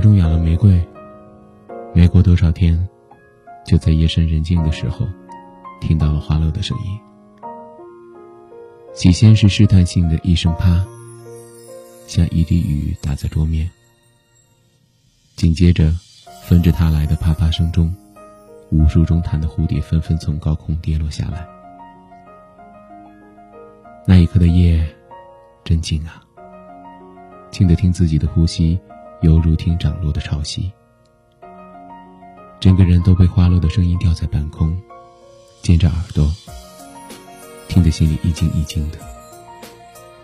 中养了玫瑰，没过多少天，就在夜深人静的时候，听到了花落的声音。起先是试探性的一声“啪”，像一滴雨打在桌面。紧接着，纷至沓来的啪啪声中，无数中弹的蝴蝶纷纷从高空跌落下来。那一刻的夜，真静啊，静得听自己的呼吸。犹如听涨落的潮汐，整个人都被花落的声音吊在半空，尖着耳朵，听得心里一惊一惊的，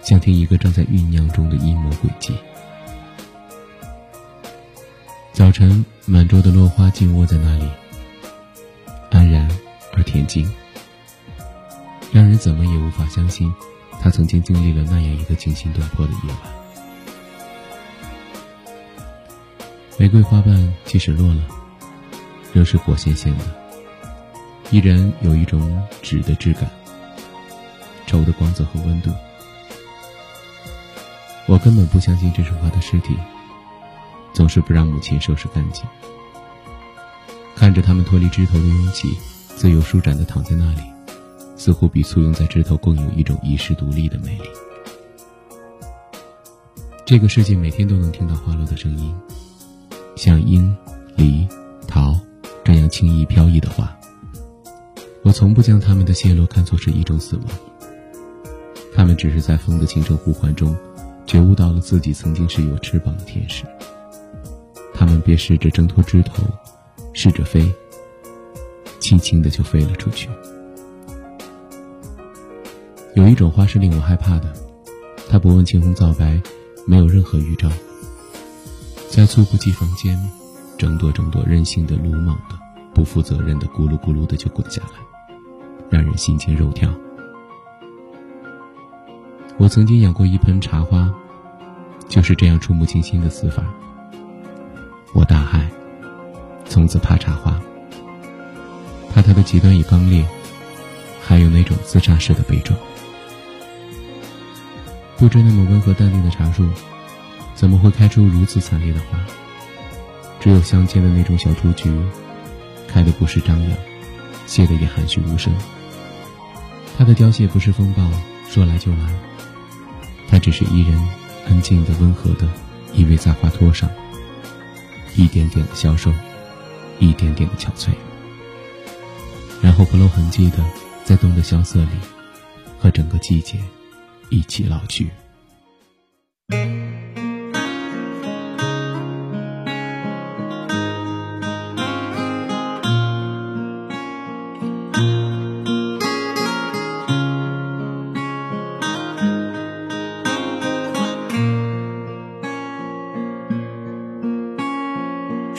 像听一个正在酝酿中的阴谋诡计。早晨，满桌的落花静卧在那里，安然而恬静，让人怎么也无法相信，他曾经经历了那样一个惊心动魄的夜晚。玫瑰花瓣即使落了，仍是活鲜鲜的，依然有一种纸的质感、绸的光泽和温度。我根本不相信这束花的尸体，总是不让母亲收拾干净。看着它们脱离枝头的拥挤，自由舒展的躺在那里，似乎比簇拥在枝头更有一种遗世独立的美丽。这个世界每天都能听到花落的声音。像樱、梨、桃这样轻易飘逸的花，我从不将它们的谢落看作是一种死亡。它们只是在风的轻声呼唤中，觉悟到了自己曾经是有翅膀的天使。它们便试着挣脱枝头，试着飞，轻轻的就飞了出去。有一种花是令我害怕的，它不问青红皂白，没有任何预兆。在猝不及防间，争夺争夺，任性的、鲁莽的、不负责任的，咕噜咕噜的就滚下来，让人心惊肉跳。我曾经养过一盆茶花，就是这样触目惊心的死法。我大骇，从此怕茶花，怕它的极端与刚烈，还有那种自杀式的悲壮。不知那么温和淡定的茶树。怎么会开出如此惨烈的花？只有乡间的那种小雏菊，开的不是张扬，谢的也含蓄无声。它的凋谢不是风暴说来就来，它只是一人安静的、温和的依偎在花托上，一点点的消瘦，一点点的憔悴，然后不露痕迹的在冬的萧瑟里，和整个季节一起老去。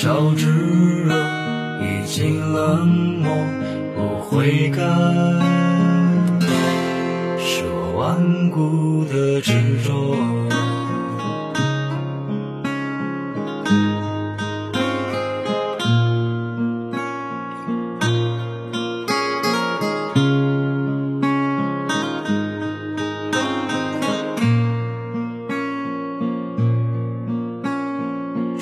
少炙热，已经冷漠，不悔改。是顽固的执着。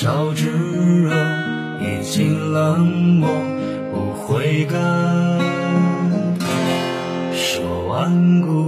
烧炙热，已经冷漠，不悔改。说顽固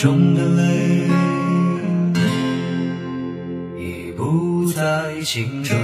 中的泪已。不再清澈。